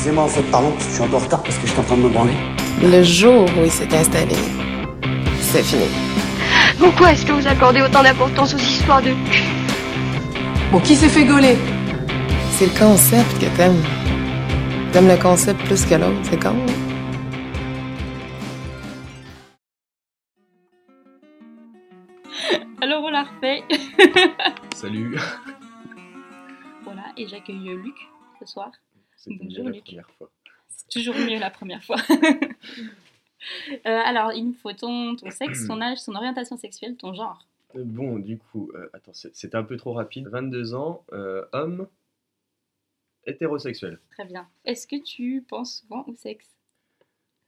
Excusez-moi, en fait, pardon, je suis un peu en retard parce que j'étais en train de me branler. Le jour où il s'est installé, c'est fini. Pourquoi est-ce que vous accordez autant d'importance aux histoires de cul? Bon, qui s'est fait gauler? C'est le concept que t'aimes. T'aimes le concept plus que l'autre, c'est con. hein? Alors on la refait. Salut voilà, et j'accueille Luc ce soir. C'était Bonjour, la première fois. C'est toujours mieux la première fois. Euh, alors, il me faut ton, ton sexe, ton âge, ton orientation sexuelle, ton genre. Euh, Bon, du coup, euh, attends, c'est- c'était un peu trop rapide. 22 ans, euh, homme, hétérosexuel. Très bien. Est-ce que tu penses souvent au sexe?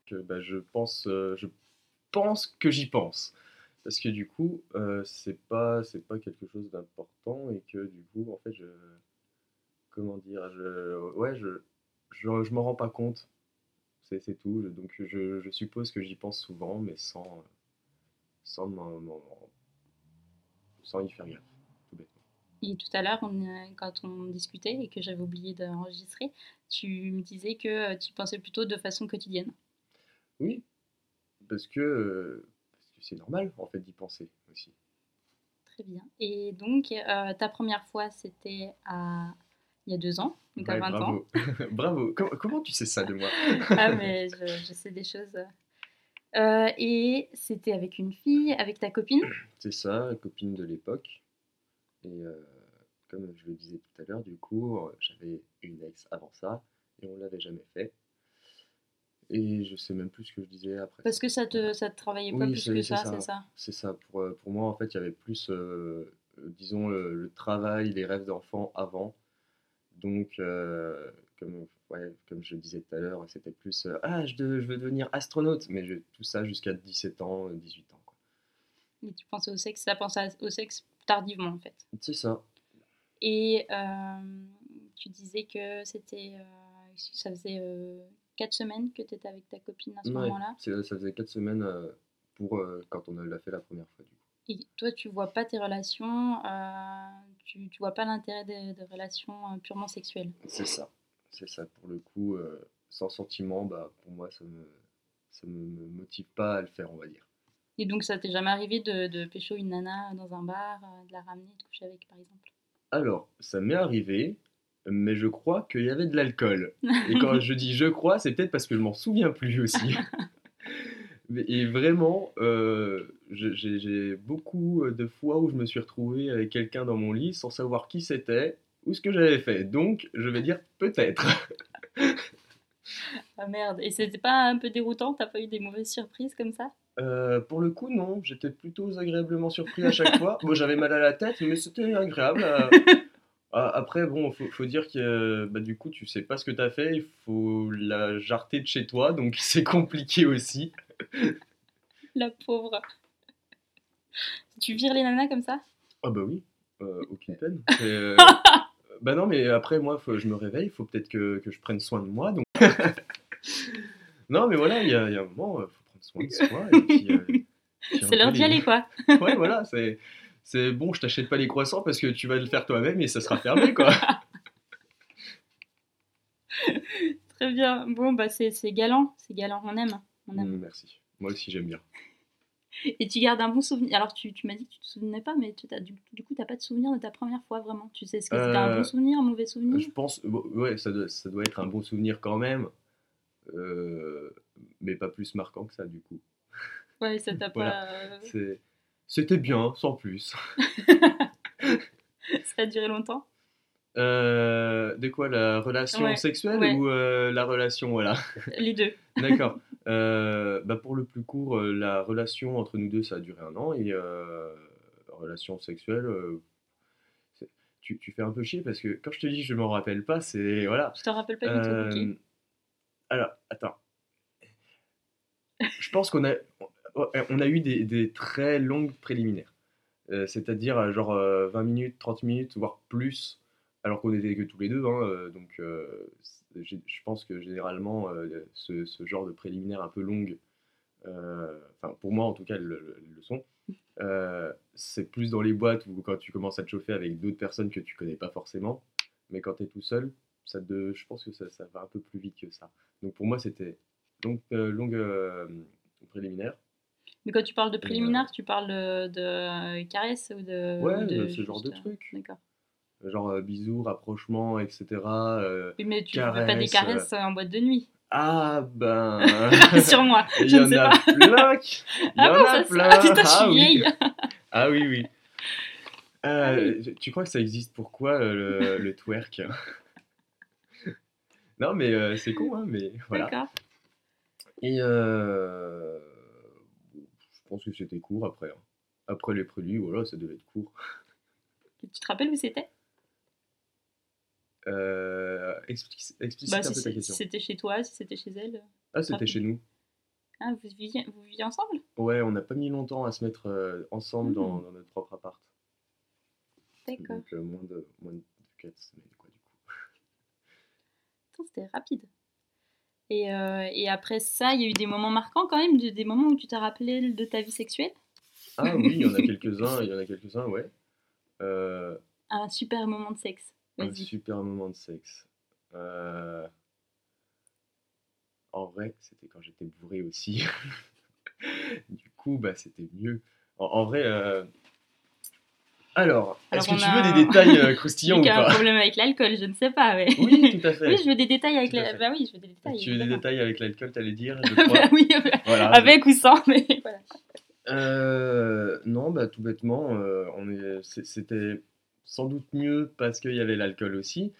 Que, bah, je, pense, euh, je pense que j'y pense. Parce que du coup, c'est pas, c'est pas quelque chose d'important et que du coup, en fait, je. Comment dire je, Ouais, je, je, je m'en rends pas compte. C'est tout. Je- Donc, je, je suppose que j'y pense souvent, mais sans, sans, sans y faire gaffe. Tout bêtement. Et tout à l'heure, euh, quand on discutait et que j'avais oublié d'enregistrer, tu me disais que euh, tu pensais plutôt de façon quotidienne. Oui, parce que parce que c'est normal en fait d'y penser aussi. Très bien. Et donc, euh, ta première fois, c'était à... il y a deux ans, donc à Ouais, 20 ans. bravo, bravo. Com- comment tu sais ça de moi? Ah, mais je, je sais des choses. Euh, et c'était avec une fille, avec ta copine? C'est ça, la copine de l'époque. Et euh, comme je le disais tout à l'heure, du coup, euh, j'avais une ex avant ça et on l'avait jamais fait. Et je sais même plus ce que je disais après. Parce que ça te, ça te travaillait pas Oui, plus que ça, c'est ça? C'est ça, pour, pour moi en fait il y avait plus, euh, disons, le, le travail, les rêves d'enfant avant. Donc, euh, comme, ouais, comme je le disais tout à l'heure, c'était plus euh, Ah, je, de- je veux devenir astronaute, mais je- tout ça jusqu'à 17 ans, euh, 18 ans. quoi. Et tu pensais au sexe, ça pensait au sexe tardivement en fait. C'est ça. Et euh, tu disais que c'était. euh, ça faisait 4 semaines que tu étais avec ta copine à ce Ouais, moment-là. ça faisait 4 semaines euh, pour euh, quand on l'a fait la première fois. Du coup. Et toi, tu vois pas tes relations, euh, tu, vois pas l'intérêt des, des relations euh, purement sexuelles. C'est ça. C'est ça. Pour le coup, euh, sans sentiment, bah, pour moi, ça me, ça me, me motive pas à le faire, on va dire. Et donc, ça t'est jamais arrivé de, de pécho une nana dans un bar, euh, de la ramener, de coucher avec par exemple? Alors, ça m'est arrivé, mais je crois qu'il y avait de l'alcool. Et quand je dis je crois, c'est peut-être parce que je m'en souviens plus aussi. Et vraiment, euh, j'ai beaucoup de fois où je me suis retrouvé avec quelqu'un dans mon lit sans savoir qui c'était ou ce que j'avais fait. Donc, je vais dire peut-être. Ah merde, et c'était pas un peu déroutant? T'as pas eu des mauvaises surprises comme ça? Euh, pour le coup, non, j'étais plutôt agréablement surpris à chaque fois. Bon, j'avais mal à la tête, mais c'était agréable. euh. Après, bon, faut, faut dire que bah, du coup, tu sais pas ce que t'as fait, il faut la jarter de chez toi, donc c'est compliqué aussi. La pauvre. Tu vires les nanas comme ça? Ah bah oui, euh, aucune peine. Euh, bah non, mais après, moi, faut, je me réveille, il faut peut-être que, que je prenne soin de moi. Donc... non, mais voilà, il y a, il y a un moment, il faut prendre soin de soi. et puis, euh, C'est l'heure d'y aller quoi Ouais, voilà, c'est, c'est bon, je t'achète pas les croissants parce que tu vas le faire toi-même et ça sera fermé, quoi. Très bien. Bon, bah c'est galant, c'est galant, on aime. Mm, merci. Moi aussi, j'aime bien. Et tu gardes un bon souvenir. Alors, tu, tu m'as dit que tu te souvenais pas, mais tu, t'as- du, du coup, t'as pas de souvenir de ta première fois vraiment. Tu sais ce que c'était un Euh, bon souvenir, un mauvais souvenir? Je pense, bon, ouais, ça doit, ça doit être un bon souvenir quand même, euh, mais pas plus marquant que ça, du coup. Ouais, ça t'a Voilà. pas. euh, c'était bien, sans plus. Ça a duré longtemps? Euh, de quoi la relation Ouais, sexuelle ouais. ou euh, la relation voilà Les deux. d'accord Euh, bah pour le plus court la relation entre nous deux ça a duré un an et relation sexuelle tu, tu fais un peu chier parce que quand je te dis je m'en rappelle pas c'est voilà Je te rappelle pas du tout. ok. Euh, alors attends je pense qu'on a on a eu des, des très longues préliminaires c'est-à-dire genre euh, 20 minutes 30 minutes voire plus alors qu'on était que tous les deux, hein, euh, donc euh, je pense que généralement euh, ce, ce genre de préliminaire un peu longue, enfin pour moi en tout cas le, le, le sont, c'est plus dans les boîtes ou quand tu commences à te chauffer avec d'autres personnes que tu connais pas forcément, mais quand tu es tout seul, ça de, je pense que ça, ça va un peu plus vite que ça. Donc pour moi, c'était donc euh, longue euh, préliminaire. Mais quand tu parles de préliminaire, tu parles de, de caresse ou de. Ouais, ou de ce genre de truc. D'accord. Genre euh, bisous, rapprochement, etc. euh, Oui, mais tu ne veux pas des Caresse, caresses en boîte de nuit? ah ben. Sur moi. Il Je y ne en sais a pas. plein. Il y Ah en a ça, c'est- plein. Ah putain, je suis Ah oui. vieille. Ah oui, oui. Euh, Ah Tu crois que ça existe pourquoi euh, le, le twerk? Non, mais euh, c'est con, hein, mais voilà. D'accord. Et euh, je pense que c'était court après. hein. Après les produits, voilà, ça devait être court. Tu te rappelles où c'était? Euh, explicite bah, un peu ta question. c'était chez toi, si c'était chez elle. Ah, c'était chez nous. Ah, vous viviez, vous viviez ensemble? Ouais, on n'a pas mis longtemps à se mettre euh, ensemble dans, Hmm. dans notre propre appart. D'accord. Donc euh, moins de moins de 4 semaines, quoi, du coup. C'était rapide. Et, euh, et après ça, il y a eu des moments marquants quand même, de- des moments où tu t'es rappelé de ta vie sexuelle? Ah oui, il y en a quelques-uns, il y en a quelques-uns, ouais. Euh, Un super moment de sexe. Un super moment de sexe. Euh, En vrai, c'était quand j'étais bourré aussi. du coup, bah, c'était mieux. En, en vrai, euh, alors, est-ce que tu veux un- des détails euh, croustillants ou qui a un pas problème avec l'alcool, je ne sais pas, mais. Oui, tout à fait. Oui, je veux des détails avec Tout à la... fait. Bah oui, je veux des détails. tu veux des détails avec l'alcool, t'allais dire, je Bah crois. oui, Voilà. avec ou sans, mais voilà. Euh, non, bah tout bêtement, euh, on est, c'était sans doute mieux parce qu'il y avait l'alcool aussi,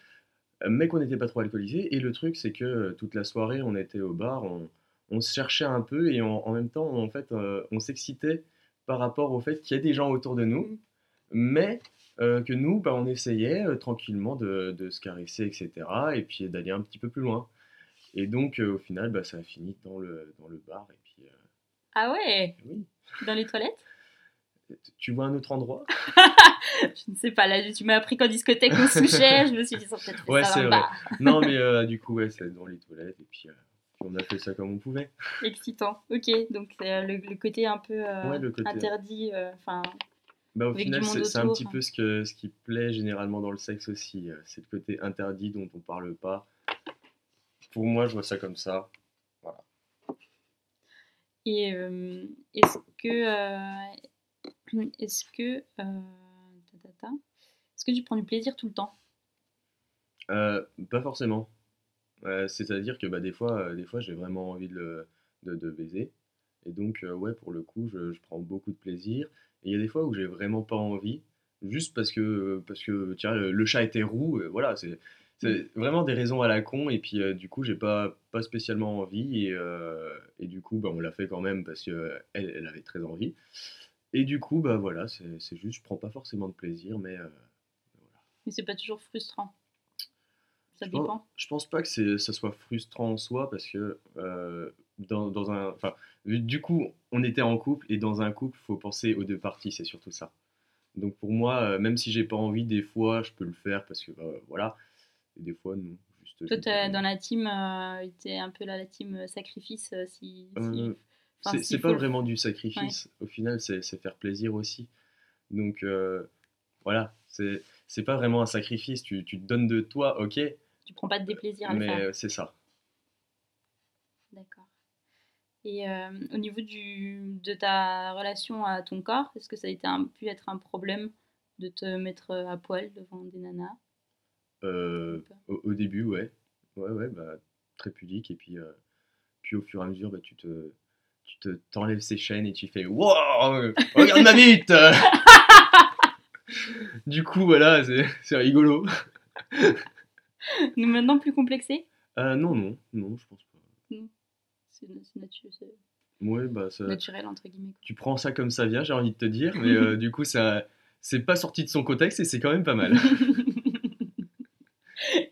mais qu'on n'était pas trop alcoolisé. Et le truc, c'est que euh, toute la soirée, on était au bar, on, on se cherchait un peu et en, en même temps, en fait, euh, on s'excitait par rapport au fait qu'il y a des gens autour de nous, mais euh, que nous, bah, on essayait euh, tranquillement de, de se caresser, etc. Et puis d'aller un petit peu plus loin. Et donc, au final, bah, ça a fini dans le, dans le bar. Et puis, Ah ouais? oui. Dans les toilettes? Tu vois un autre endroit? Je ne sais pas, là, tu m'as appris qu'en discothèque on se touchait, je me suis dit, ça peut-être Ouais, c'est vrai. Non, mais euh, du coup, ouais, c'est dans les toilettes, et puis, euh, on a fait ça comme on pouvait. Excitant. Ok, donc euh, le, le côté un peu euh, Ouais, le côté- interdit, enfin, Bah, au final, c'est un petit peu ce, que, ce qui plaît généralement dans le sexe aussi. C'est le côté interdit dont on parle pas. Pour moi, je vois ça comme ça. Et euh, est-ce que, est-ce que, euh, est-ce que tu prends du plaisir tout le temps? Euh, pas forcément. Euh, C'est-à-dire que bah, des fois, euh, des fois j'ai vraiment envie de, le- de, de baiser. Et donc, euh, ouais, pour le coup, je, je prends beaucoup de plaisir. Et il y a des fois où j'ai vraiment pas envie, juste parce que, parce que tiens, le, le chat était roux. euh, voilà, c'est c'est vraiment des raisons à la con. Et puis, euh, du coup, j'ai pas, pas spécialement envie. Et, euh, et du coup, bah, on l'a fait quand même parce qu'elle elle avait très envie. Et du coup, bah voilà, c'est juste, je prends pas forcément de plaisir, mais euh, voilà. Mais c'est pas toujours frustrant. Ça Je pense- dépend. Je pense pas que ça soit frustrant en soi parce que euh, dans, dans un, enfin, du coup, on était en couple et dans un couple, faut penser aux deux parties, c'est surtout ça. Donc pour moi, euh, même si j'ai pas envie, des fois, je peux le faire parce que bah, voilà, et des fois non. Juste, Toi, dans la team, euh, t'es un peu là, la team euh, sacrifice, si. si- c'est pas le- vraiment du sacrifice. Au final, c'est faire plaisir aussi. Donc euh, voilà, c'est pas vraiment un sacrifice. Tu, tu te donnes de toi, ok, Tu prends pas de déplaisir à le mais faire. euh, c'est ça. D'accord. Et euh, au niveau du, de ta relation à ton corps, est-ce que ça a été un, pu être un problème de te mettre euh, à poil devant des nanas? Euh, au, au début, ouais. Ouais, ouais, bah, très pudique. Et puis, puis au fur et à mesure, bah, tu te tu te t'enlèves ses chaînes et tu fais Wow, regarde ma bite Du coup, voilà, c'est rigolo. Nous maintenant plus complexé Euh, non, non, non, je pense pas. C'est c'est natu- c'est Ouais, bah, ça- naturel, entre guillemets. tu prends ça comme ça vient, j'ai envie de te dire. Mais euh, du coup, ça c'est pas sorti de son contexte et c'est quand même pas mal.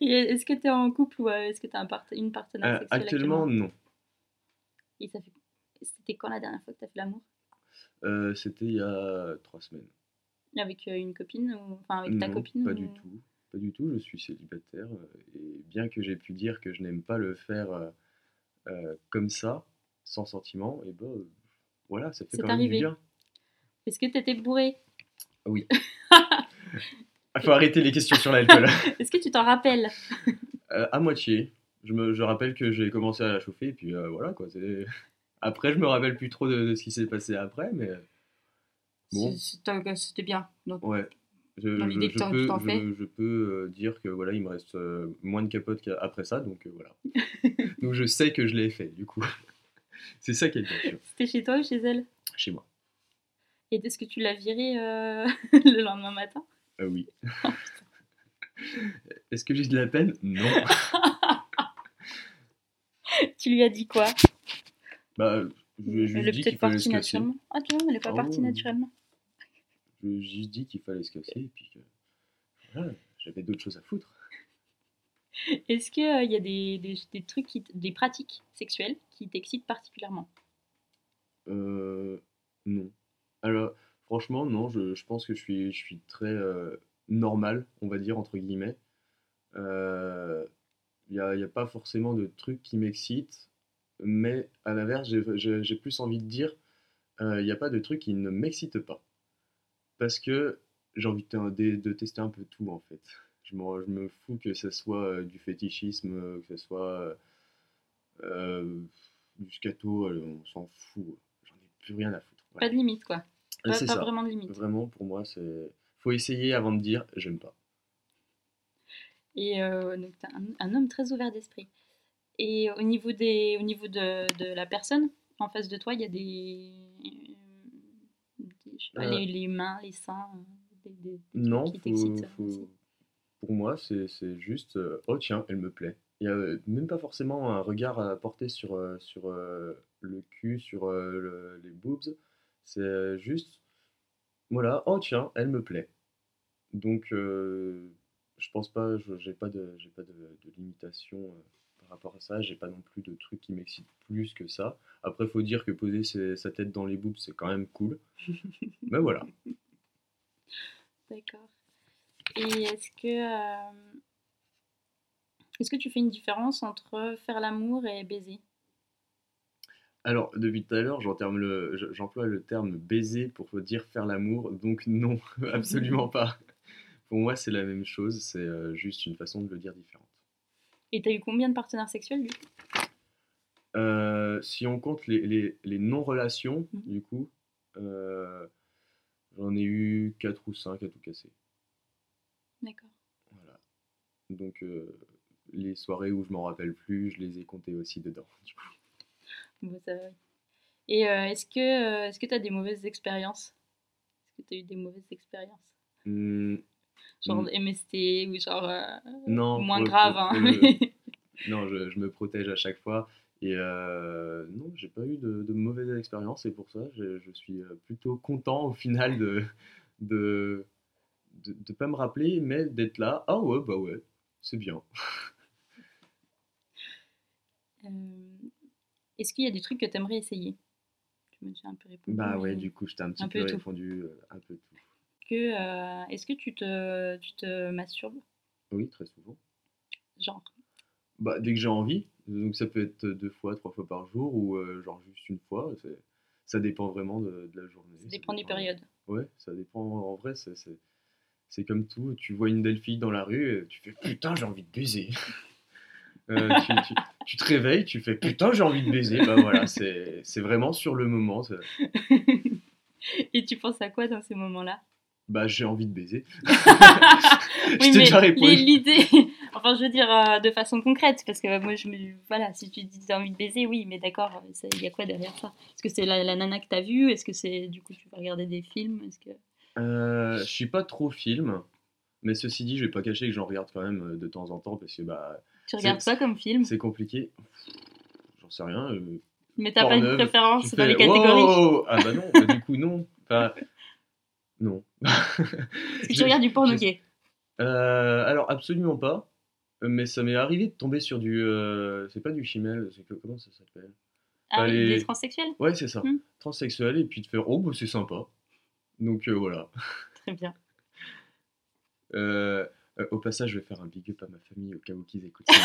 Est-ce que tu es en couple ou euh, est-ce que tu as un part- une partenaire Euh, sexuelle actuellement, non. Et ça fait... C'était quand la dernière fois que tu as fait l'amour? Euh, C'était il y a trois semaines. Avec euh, une copine ou... Enfin, avec ta Non, copine Pas ou- du tout. Pas du tout, je suis célibataire. euh, Et bien que j'ai pu dire que je n'aime pas le faire euh, comme ça, sans sentiment, et ben euh, voilà, ça fait quand même du bien. Est-ce que tu étais bourré Il faut arrêter les questions sur l'alcool. Est-ce que tu t'en rappelles? À moitié. Je, me, je rappelle que j'ai commencé à la chauffer, et puis voilà quoi. c'est- Après, je me rappelle plus trop de, de ce qui s'est passé après, mais bon, C'est- c'est- C'était bien. Donc, ouais. Je, Dans l'idée que peux, je- fais. je peux euh, dire que voilà, il me reste euh, moins de capote qu'après ça, donc euh, voilà. donc je sais que je l'ai fait, du coup. c'est ça qui est bien C'était chez toi ou chez elle? Chez moi. Et est-ce que tu l'as virée euh, le lendemain matin? Oui. Est-ce que j'ai de la peine? Non. Tu lui as dit quoi? Bah, je lui ai Elle est dit qu'il peut-être fallait partie se casser. naturellement. Ah, tu vois, elle est pas Ah partie naturellement. Je juste dit qu'il fallait se casser et puis que voilà, j'avais d'autres choses à foutre. Est-ce qu'il y a des, des, des trucs, qui des pratiques sexuelles qui t'excitent particulièrement? Euh, non. Alors, franchement, non, je, je pense que je suis, je suis très euh, normal, on va dire, entre guillemets. Il n'y a, y a pas forcément de trucs qui m'excitent, mais à l'inverse, j'ai- plus envie de dire, il n'y a pas de trucs qui ne m'excitent pas. Parce que j'ai envie de, te- de- de tester un peu tout, en fait. Je, je me fous que ce soit euh, du fétichisme, euh, que ce soit euh, du scato, euh, on s'en fout. J'en ai plus rien à foutre. Voilà. Pas de limite, quoi. Pas, pas vraiment de limite. Vraiment, pour moi, c'est. Faut essayer avant de dire j'aime pas. Et euh, donc, t'es un, un homme très ouvert d'esprit. Et au niveau, des, au niveau de, de la personne en face de toi, il y a des. des- je sais pas, Euh. les, les mains, les seins, des, des- des Non, trucs qui faut- t'excitent faut- aussi. pour moi, c'est juste euh, oh tiens, elle me plaît. Il n'y a euh, même pas forcément un regard à porter sur, sur le cul, sur le- les boobs. C'est juste voilà, oh tiens, elle me plaît. Donc, euh, je pense pas, je- j'ai pas de, j'ai pas de, de limitation euh, rapport à ça. J'ai pas non plus de trucs qui m'excitent plus que ça. Après, faut dire que poser ses- sa tête dans les boobs, c'est quand même cool. Mais voilà. D'accord. Et est-ce que. euh, Est-ce que tu fais une différence entre faire l'amour et baiser? Alors, depuis tout à l'heure, j'entame le- j'emploie le terme baiser pour dire faire l'amour, donc non, absolument pas. Pour moi, c'est la même chose, c'est euh, juste une façon de le dire différente. Et t'as eu combien de partenaires sexuels du coup? Euh, si on compte les, les- les non-relations, Mhm. du coup, euh, j'en ai eu 4 ou 5 à tout casser. D'accord. Voilà. Donc, euh, les soirées où je m'en rappelle plus, je les ai comptées aussi dedans. du coup. Bon, ça va. Et euh, est-ce que est-ce que tu as des mauvaises expériences? Est-ce que tu as eu des mauvaises expériences? Hmm, Genre Mm. MST ou genre euh, Non, moins pour- grave pour- hein. Non, je, je me protège à chaque fois. Et euh, non, j'ai pas eu de, de mauvaises expériences. Et pour ça, je, je suis euh, plutôt content au final de de, de, de pas me rappeler, mais d'être là. Ah ouais, bah ouais, c'est bien. Euh, Est-ce qu'il y a des trucs que tu aimerais essayer? Tu me un peu répondu. Bah ouais, du coup, je t'ai un petit un peu peu répondu un peu tout. Que, euh, Est-ce que tu te, tu te masturbes? Oui, très souvent. Genre? Bah, dès que j'ai envie. Donc ça peut être deux fois, trois fois par jour ou euh, genre juste une fois. Ça dépend vraiment de, de la journée. Ça dépend des périodes. Ouais, ça dépend. En vrai, c'est, comme tout. Tu vois une belle fille dans la rue, et tu fais putain, j'ai envie de baiser. Euh, tu, tu- tu te réveilles, tu fais putain, j'ai envie de baiser. Bah voilà, c'est, c'est vraiment sur le moment. Et tu penses à quoi dans ces moments-là? Bah j'ai envie de baiser. Oui, Je t'ai mais déjà répondu. l'idée, enfin, je veux dire euh, de façon concrète, parce que euh, moi, je me, voilà, si tu dis t'as envie de baiser, oui, mais d'accord, euh, ça- il y a quoi derrière ça? Est-ce que c'est la, la nana que t'as vue? Est-ce que c'est, du coup, tu vas regarder des films? Est-ce que... Euh, je suis pas trop film. Mais ceci dit, je vais pas cacher que j'en regarde quand même de temps en temps parce que bah, Tu regardes quoi comme film? c'est compliqué. J'en sais rien. Mais t'as pas une préférence dans les catégories? Wow ah bah non, bah, du coup non. Enfin, non. Est-ce que tu regardes du porno gay Euh, alors absolument pas. Mais ça m'est arrivé de tomber sur du. euh, c'est pas du chimel, c'est que comment ça s'appelle? Ah bah, les- transsexuels? Ouais, c'est ça. Hmm. Transsexuel et puis de faire oh bah c'est sympa. Donc euh, voilà. Très bien. Au passage, je vais faire un big up à ma famille au cas où qu'ils écoutent ça.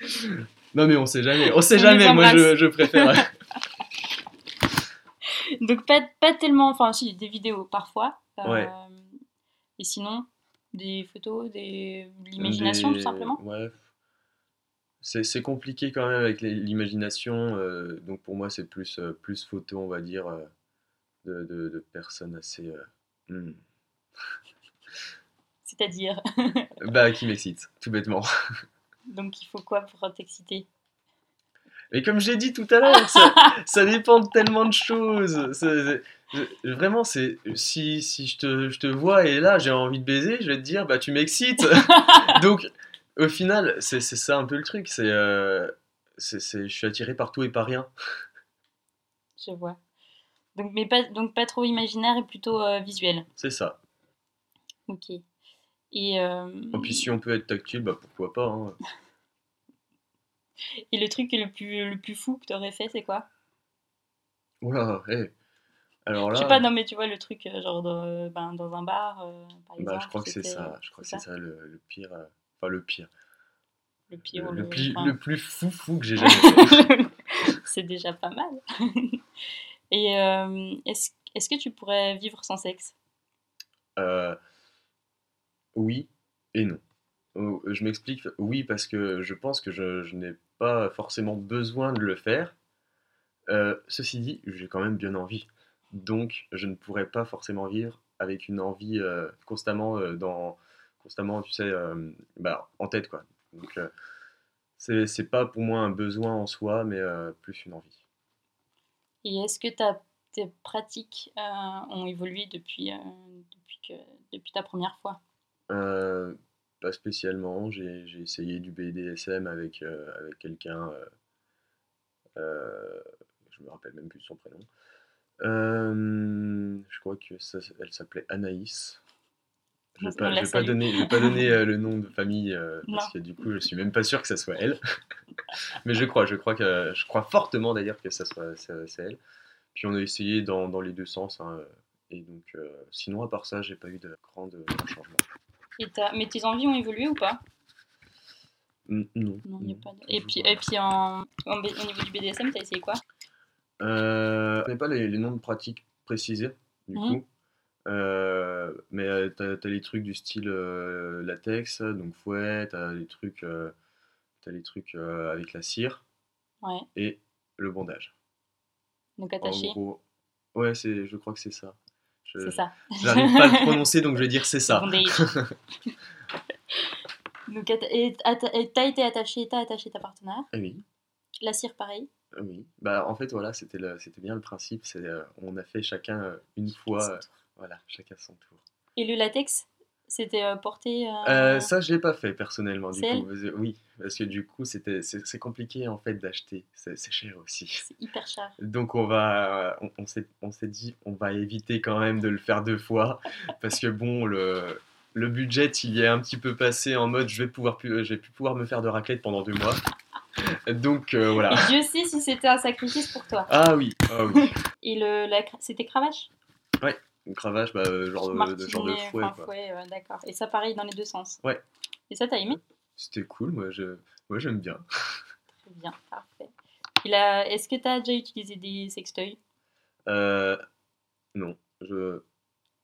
non mais on sait jamais, on sait On jamais. Moi je, je préfère. Donc pas, pas tellement, enfin si, des vidéos parfois. euh, Ouais. Et sinon, Des photos, des... de l'imagination tout simplement Ouais. C'est compliqué quand même avec l'imagination. euh, donc pour moi, c'est plus, euh, plus photo, on va dire, euh, de, de- de personnes assez. hmm. C'est-à-dire, Bah, qui m'excitent, tout bêtement. donc il faut quoi pour t'exciter? Et comme j'ai dit tout à l'heure, ça, ça dépend de tellement de choses. Je- vraiment, c'est si, si je, te, je te vois et là j'ai envie de baiser, je vais te dire bah tu m'excites. Donc au final, c'est ça un peu le truc. C'est euh, je suis attiré par tout et par rien. Je vois. Donc, mais pas, donc pas trop imaginaire et plutôt euh, visuel. C'est ça. Ok. Et, euh, Et puis si on peut être tactile, bah pourquoi pas. hein. et le truc le plus, le plus fou que t'aurais fait, c'est quoi? Oula, hé. Alors Je là, sais pas, non, mais tu vois, le truc, euh, genre dans, euh, ben, dans un bar, euh, par exemple. bah, je crois que c'est ça. Je crois que c'est ça le, le pire. euh, Enfin le pire. Le pire. Le, ou le le- pli- enfin, le plus fou fou que j'ai jamais fait. c'est déjà pas mal. Et euh, est-ce est-ce que tu pourrais vivre sans sexe? Oui et non. Je m'explique. Oui, parce que je pense que je, je n'ai pas forcément besoin de le faire. Euh, ceci dit, j'ai quand même bien envie. Donc, je ne pourrais pas forcément vivre avec une envie euh, constamment euh, dans, constamment, tu sais, bah, en tête, quoi. Donc, c'est c'est pas pour moi un besoin en soi, mais plus une envie. Et est-ce que ta, tes pratiques ont évolué depuis, depuis, que, depuis ta première fois? Pas spécialement. J'ai j'ai essayé du BDSM avec, euh, avec quelqu'un. euh, euh, je me rappelle même plus son prénom. Je crois que ça, elle s'appelait Anaïs. Je vais pas, je vais pas donner, je vais pas donner le nom de famille parce que du coup je suis même pas sûr que ça soit elle. Mais je crois, je crois que je crois fortement d'ailleurs que ça soit c'est elle. Puis on a essayé dans, dans les deux sens. hein, et donc euh, sinon à part ça, j'ai pas eu de grand de grand changement. Et Mais tes envies ont évolué ou pas? Non. Non, il n'y a non. pas de... Et puis, et puis en, en B- au niveau du BDSM, t'as essayé quoi? Euh, je connais pas les, les noms de pratiques précisés, du Mhm. coup. Euh, mais euh, t'as, les trucs du style latex, donc fouet, t'as les trucs, t'as les trucs avec la cire Ouais, et le bandage. donc attaché, gros, ouais, je crois que c'est ça. C'est ça. J'arrive pas à le prononcer, donc je vais dire c'est ça. Donc, et t'as été attaché, t'as attaché ta partenaire. Oui, La cire, pareil. oui. Bah en fait voilà, c'était, bien le principe. C'est, euh, on a fait chacun euh, une fois, euh, voilà, chacun son tour. Et le latex, c'était euh, porté. euh, Euh, ça, je l'ai pas fait personnellement, du coup. Oui, parce que du coup, c'était, c'est, compliqué en fait d'acheter. C'est, cher aussi. C'est hyper cher. Donc on va, on, on s'est, on s'est dit, on va éviter quand même de le faire deux fois, parce que bon, le, le budget, il est un petit peu passé en mode, je vais pouvoir, plus, je vais plus pouvoir me faire de raclette pendant deux mois. Donc euh, voilà. Et Dieu sait si c'était un sacrifice pour toi. Ah oui, ah oui. Et le, la c'était cravache? Une cravache, bah, euh, genre, de, de- genre de fouet. enfin, fouet, d'accord. Et ça, pareil, dans les deux sens. Ouais. Et ça, t'as aimé? C'était cool, moi, je, moi j'aime bien. Très bien, parfait. Là, est-ce que t'as déjà utilisé des sextoys? Euh, non, je,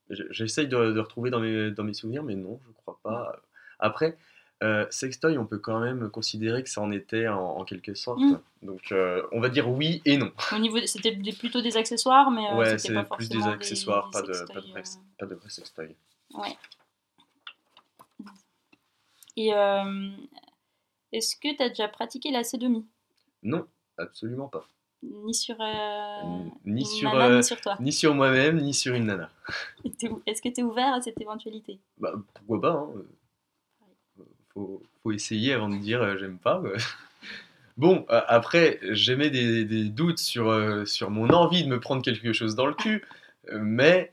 je- j'essaye de, de retrouver dans mes, dans mes souvenirs, mais non, je crois pas. Après, euh, sextoy, on peut quand même considérer que ça en était en, en quelque sorte. Mm. Donc, euh, on va dire oui et non. Au niveau, c'était plutôt des accessoires, mais euh, ouais, c'était pas plus forcément des accessoires, pas, de, pas, de vrai, pas de vrai sextoy. Ouais. Et est-ce que t'as déjà pratiqué la sédomie Non, absolument pas. Ni sur, Ni sur, nana, ni sur toi? ni sur moi-même, ni sur une nana. Est-ce que tu es ouvert à cette éventualité? Bah, pourquoi pas hein. Faut, faut essayer avant de dire euh, j'aime pas. Bon, euh, après, j'émets des, des doutes sur, euh, sur mon envie de me prendre quelque chose dans le cul, euh, mais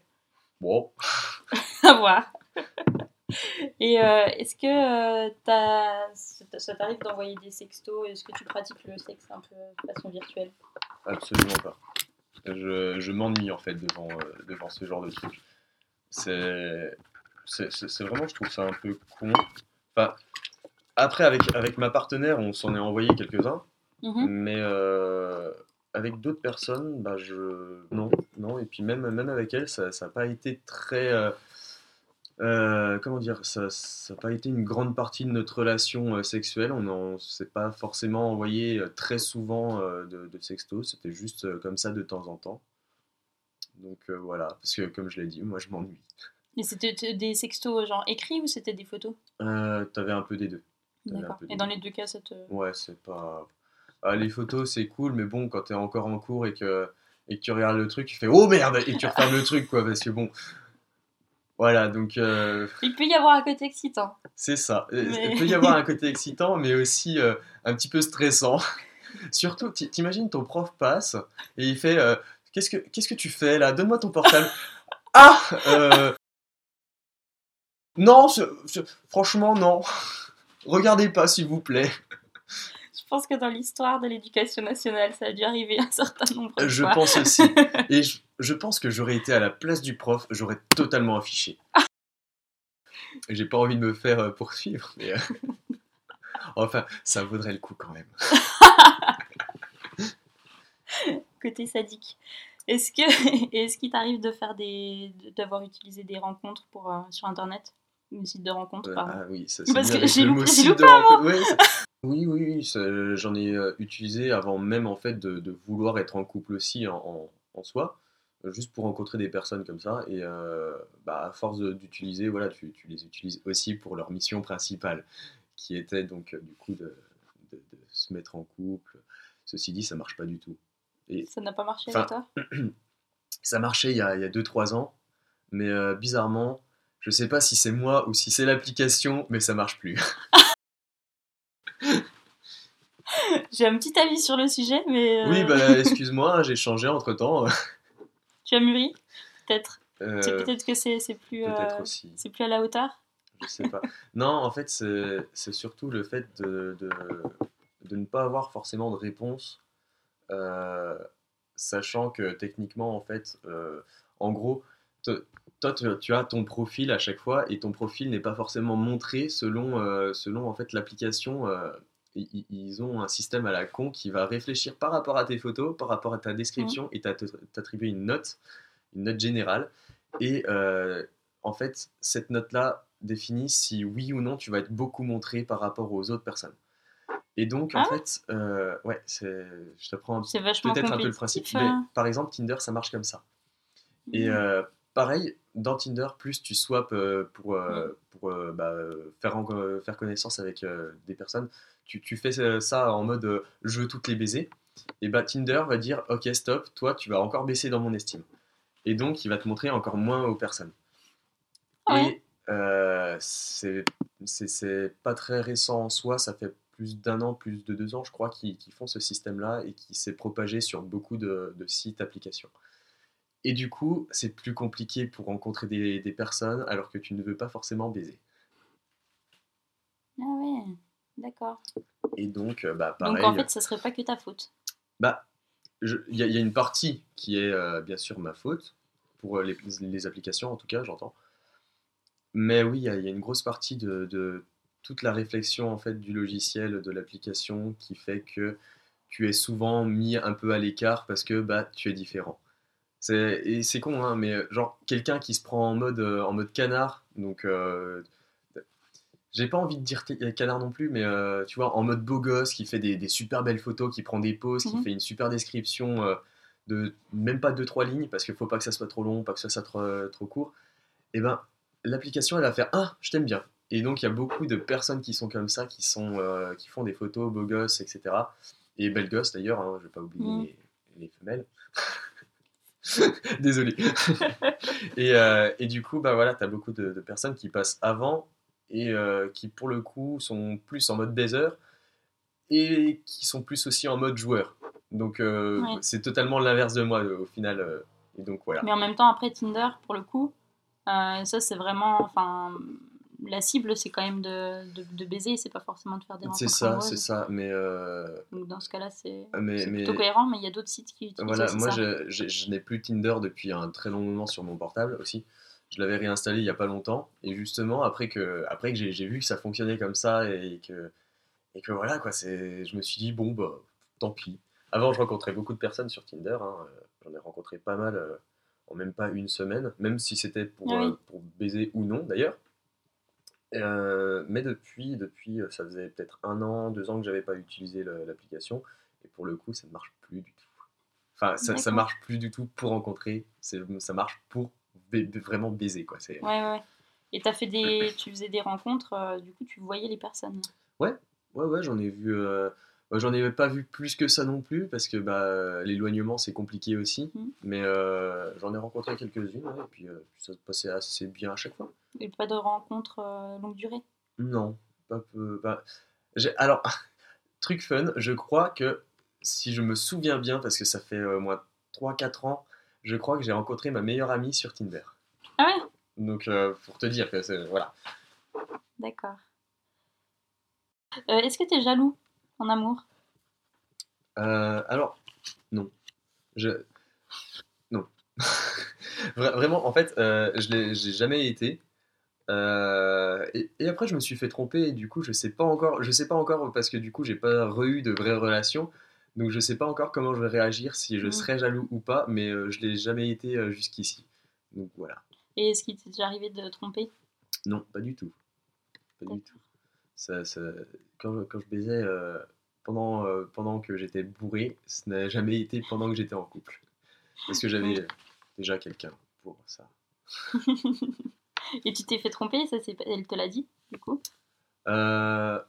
bon, À voir. Et euh, est-ce que euh, ça t'arrive d'envoyer des sextos? Est-ce que tu pratiques le sexe un peu de façon virtuelle? Absolument pas. Je, je m'ennuie en fait devant, euh, devant ce genre de truc. C'est c'est- c'est- c'est vraiment, je trouve ça un peu con. Enfin, après, avec, avec ma partenaire, on s'en est envoyé quelques-uns. Mhm. Mais euh, avec d'autres personnes, bah je non, non. Et puis même même avec elle, ça n'a pas été très euh, Euh, comment dire, ça n'a pas été une grande partie de notre relation sexuelle. On ne s'est pas forcément envoyé très souvent de, de sextos. C'était juste comme ça de temps en temps. Donc voilà, parce que comme je l'ai dit, moi je m'ennuie. Et c'était des sextos genre écrits ou c'était des photos? Euh, T'avais un peu des deux. D'accord. Et dans deux. les deux cas, ça te. Ouais, c'est pas. Ah, les photos, c'est cool, mais bon, quand t'es encore en cours et que, et que tu regardes le truc, tu fais Oh merde Et tu refermes le truc, quoi, parce que bon. Voilà, donc euh, Il peut y avoir un côté excitant. c'est ça. Euh, Mais- Il peut y avoir un côté excitant, mais aussi euh, un petit peu stressant. Surtout, ti- t'imagines ton prof passe et il fait euh, Qu'est-ce que Qu'est-ce que tu fais là? Donne-moi ton portable. ah Non, ce- ce- franchement, non. Regardez pas, s'il vous plaît. Je pense que dans l'histoire de l'éducation nationale, ça a dû arriver un certain nombre de Je fois. pense aussi. Et je, je pense que j'aurais été à la place du prof, j'aurais totalement affiché. J'ai pas envie de me faire euh, poursuivre, mais. euh, Enfin, ça vaudrait le coup quand même. Côté sadique. Est-ce que est-ce qu'il t'arrive de faire des d'avoir utilisé des rencontres pour euh, sur internet? Une site de rencontres Euh, pardon. ah oui, ça Parce c'est que bien avec j'ai le loupé- loupé rencontre. Ouais, oui, oui, j'en ai euh, utilisé avant même en fait de, de vouloir être en couple aussi en, en- en soi, euh, juste pour rencontrer des personnes comme ça. Et euh, bah, à force d'utiliser, voilà, tu, tu les utilises aussi pour leur mission principale, qui était donc du coup de, de- de se mettre en couple. Ceci dit, ça marche pas du tout. Et Ça n'a pas marché toi? ça marchait il y a 2-3 ans, mais bizarrement, je sais pas si c'est moi ou si c'est l'application, mais ça marche plus. J'ai un petit avis sur le sujet, mais euh, Oui, bah excuse-moi, j'ai changé entre temps. tu as mûri peut-être? Euh, Peut-être que c'est plus euh, peut-être aussi, c'est plus à la hauteur? je sais pas. Non, en fait, c'est surtout le fait de, de, de ne pas avoir forcément de réponse, sachant que techniquement, en fait, en gros, toi, tu, tu as ton profil à chaque fois et ton profil n'est pas forcément montré selon, euh, selon en fait, l'application. euh, ils ont un système à la con qui va réfléchir par rapport à tes photos, par rapport à ta description et t'a- t'attribuer une note, une note générale. Et euh, en fait, cette note-là définit si oui ou non tu vas être beaucoup montré par rapport aux autres personnes. Et donc, en Ah fait, ouais, je t'apprends peut-être un peu le principe, mais par exemple, Tinder, ça marche comme ça. Et euh, pareil, dans Tinder, plus tu swaps euh, pour, euh, pour euh, bah, faire, faire connaissance avec des personnes, tu, tu fais ça en mode je veux toutes les baiser. Et bah Tinder va dire ok stop, toi tu vas encore baisser dans mon estime. Et donc il va te montrer encore moins aux personnes. Ouais. Et euh, c'est pas très récent en soi, ça fait plus d'un an, plus de deux ans je crois, qui qui font ce système-là et qui s'est propagé sur beaucoup de, de sites, applications. Et du coup, c'est plus compliqué pour rencontrer des, des personnes alors que tu ne veux pas forcément baiser. Ah ouais, d'accord. Et donc, euh, bah, pareil. Donc en fait, ça serait pas que ta faute. Bah, il y, a- il y a une partie qui est euh, bien sûr ma faute, pour euh, les, les applications en tout cas, j'entends. Mais oui, il y, a il y a une grosse partie de, de toute la réflexion en fait du logiciel, de l'application, qui fait que tu es souvent mis un peu à l'écart parce que bah, tu es différent. C'est, c'est con, hein, mais euh, genre quelqu'un qui se prend en mode, euh, en mode canard, donc euh, j'ai pas envie de dire t- canard non plus, mais euh, tu vois, en mode beau gosse, qui fait des, des super belles photos, qui prend des poses, qui Mhm. fait une super description de même pas 2-3 lignes, parce qu'il faut pas que ça soit trop long, pas que ça soit trop, trop court, et ben l'application elle va faire Ah, je t'aime bien. Et donc il y a beaucoup de personnes qui sont comme ça, qui, sont, qui font des photos beaux gosses, etc. Et belles gosses d'ailleurs, hein, je vais pas oublier Mhm. les, les femelles. Désolé. et, euh, et du coup, bah voilà, tu as beaucoup de, de personnes qui passent avant et euh, qui, pour le coup, sont plus en mode baiser et qui sont plus aussi en mode joueur. Donc, euh, Ouais. c'est totalement l'inverse de moi au final. et donc, voilà. Mais en même temps, après Tinder, pour le coup, ça c'est vraiment, enfin, la cible c'est quand même de, de, de baiser, c'est pas forcément de faire des rencontres C'est ça, c'est ça. Mais, euh, Donc dans ce cas-là, c'est mais, mais plutôt cohérent, mais il y a d'autres sites qui utilisent voilà, moi, ça. je, n'ai plus Tinder depuis un très long moment sur mon portable aussi. Je l'avais réinstallé il y a pas longtemps. Et justement, après que, après que j'ai vu que ça fonctionnait comme ça et que, et que voilà, quoi, c'est, je me suis dit, bon, bah, tant pis. Avant, je rencontrais beaucoup de personnes sur Tinder. hein, euh, J'en ai rencontré pas mal euh, en même pas une semaine, même si c'était pour, Ah oui. euh, pour baiser ou non d'ailleurs. Euh, mais depuis, depuis, euh, ça faisait peut-être un an, deux ans que j'avais pas utilisé l'application, et pour le coup, ça ne marche plus du tout. Enfin, ça, ça marche plus du tout pour rencontrer, ça marche pour vraiment baiser, quoi. Ouais, ouais. Et t'as fait des, tu faisais des rencontres, euh, du coup, tu voyais les personnes. Ouais, ouais, j'en ai vu. euh, bah, j'en ai pas vu plus que ça non plus, parce que bah, l'éloignement c'est compliqué aussi. Mhm. Mais euh, j'en ai rencontré quelques-unes, ouais, et puis euh, ça se passait assez bien à chaque fois. Et pas de rencontres euh, longue durée? Non, pas peu. pas- j'ai- Alors, truc fun, je crois que si je me souviens bien, parce que ça fait euh, moins 3-4 ans, je crois que j'ai rencontré ma meilleure amie sur Tinder. Ah ouais? Donc, pour te dire que. Voilà. D'accord. Est-ce que t'es jaloux? En amour? Euh, alors, non. Je... Non. Vra- Vraiment, en fait, euh, je j'ai jamais été. Euh, et, et après, je me suis fait tromper et du coup, je sais pas encore, je sais pas encore parce que du coup, j'ai pas re-eu de vraies relations. Donc, je sais pas encore comment je vais réagir, si je Mhm. serai jaloux ou pas, mais euh, je l'ai jamais été euh, jusqu'ici. Donc, voilà. Et est-ce qu'il t'est déjà arrivé de tromper? Non, pas du tout. Pas du tout. Ça, ça- quand, je- quand je baisais euh, pendant, euh, pendant que j'étais bourré, ce n'a jamais été pendant que j'étais en couple. Parce que j'avais déjà quelqu'un pour ça. Et tu t'es fait tromper, ça elle te l'a dit, du coup? Euh,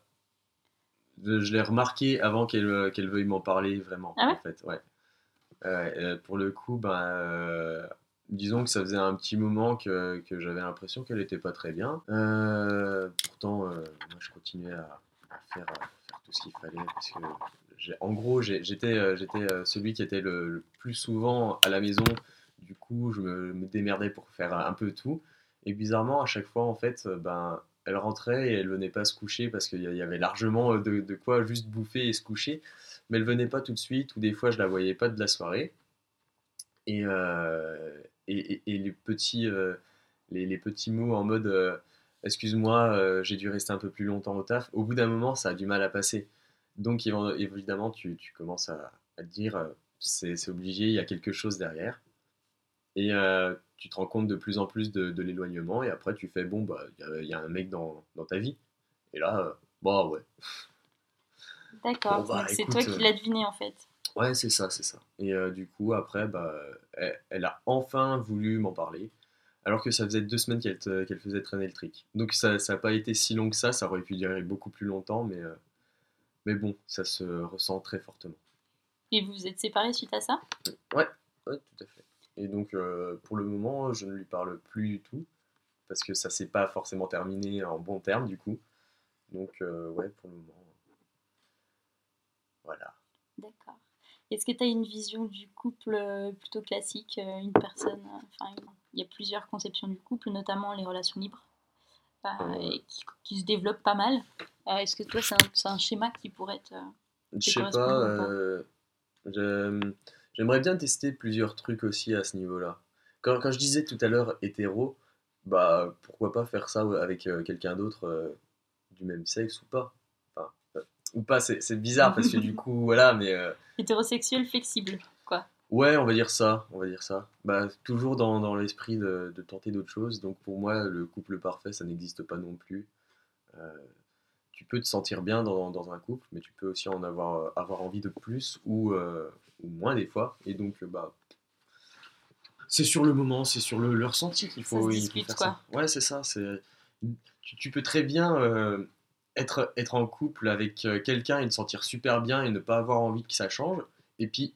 je l'ai remarqué avant qu'elle qu'elle veuille m'en parler vraiment. Ah ouais? en fait, ouais. Pour le coup, ben, disons que ça faisait un petit moment que, que j'avais l'impression qu'elle était pas très bien. Euh, pourtant, euh, moi, je continuais à, faire, tout ce qu'il fallait parce que, en gros, j'étais euh, celui qui était le, plus souvent à la maison. Du coup, je me, me démerdais pour faire un peu tout. Et bizarrement, à chaque fois, en fait, ben, elle rentrait et elle venait pas se coucher parce qu'il y avait largement de, quoi juste bouffer et se coucher. Mais elle venait pas tout de suite, ou des fois je la voyais pas de la soirée. Et, et, et- et les, petits, euh, les, les petits mots en mode euh, Excuse-moi, euh, j'ai dû rester un peu plus longtemps au taf, au bout d'un moment ça a du mal à passer. Donc évi- évidemment, tu, tu commences à, à te dire c'est obligé, il y a quelque chose derrière. Et euh, tu te rends compte de plus en plus de, de l'éloignement, et après tu fais bon, bah il y a- il y, a un mec dans, dans ta vie. Et là, euh, bah ouais. D'accord, Bon, bah, c'est toi qui l'as deviné en fait. Ouais, c'est ça, c'est ça. Et euh, du coup, après, bah, elle, elle a enfin voulu m'en parler, alors que ça faisait deux semaines qu'elle te- qu'elle faisait traîner le trick. Donc ça n'a pas été si long que ça, ça aurait pu durer beaucoup plus longtemps, mais, euh, mais bon, ça se ressent très fortement. Et vous vous êtes séparés suite à ça? Ouais, tout à fait. Et donc, euh, pour le moment, je ne lui parle plus du tout, parce que ça s'est pas forcément terminé en bon terme, du coup. Donc, euh, ouais, pour le moment. Voilà. Est-ce que tu as une vision du couple euh, plutôt classique euh, Une personne, euh, enfin, il y a plusieurs conceptions du couple, notamment les relations libres, euh, et qui, qui se développent pas mal. Euh, Est-ce que toi, c'est un, schéma qui pourrait euh, Je sais pas, euh, j'aime- j'aimerais bien tester plusieurs trucs aussi à ce niveau-là. Quand, quand je disais tout à l'heure hétéro, bah pourquoi pas faire ça avec quelqu'un d'autre du même sexe ou pas? Euh, ou pas, c'est bizarre parce que du coup, voilà, mais euh, hétérosexuel flexible, quoi. ouais, on va dire ça, on va dire ça. Bah, toujours dans, dans l'esprit de, de tenter d'autres choses. Donc pour moi, le couple parfait, ça n'existe pas non plus. Euh, tu peux te sentir bien dans, dans un couple, mais tu peux aussi en avoir, avoir envie de plus ou, euh, ou moins des fois. Et donc, euh, bah, c'est sur le moment, c'est sur le, le ressenti qu'il Ça faut, se il faut discute, faire quoi. ça. Ouais, c'est ça. Tu, tu peux très bien euh, être, être en couple avec euh, quelqu'un et te sentir super bien et ne pas avoir envie que ça change. Et puis,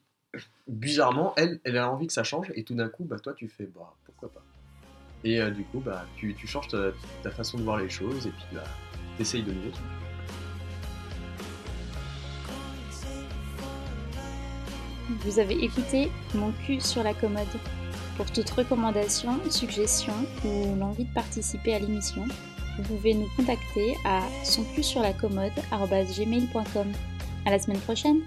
bizarrement, elle, elle a envie que ça change et tout d'un coup, bah, toi, tu fais, bah, pourquoi pas. Et euh, du coup, bah, tu, tu changes ta, ta façon de voir les choses et puis bah, t'essayes de nouveau. Vous avez écouté Mon cul sur la commode. Pour toute recommandation, suggestion ou l'envie de participer à l'émission, vous pouvez nous contacter à sonculsurlacommode.gmail.com. À la semaine prochaine!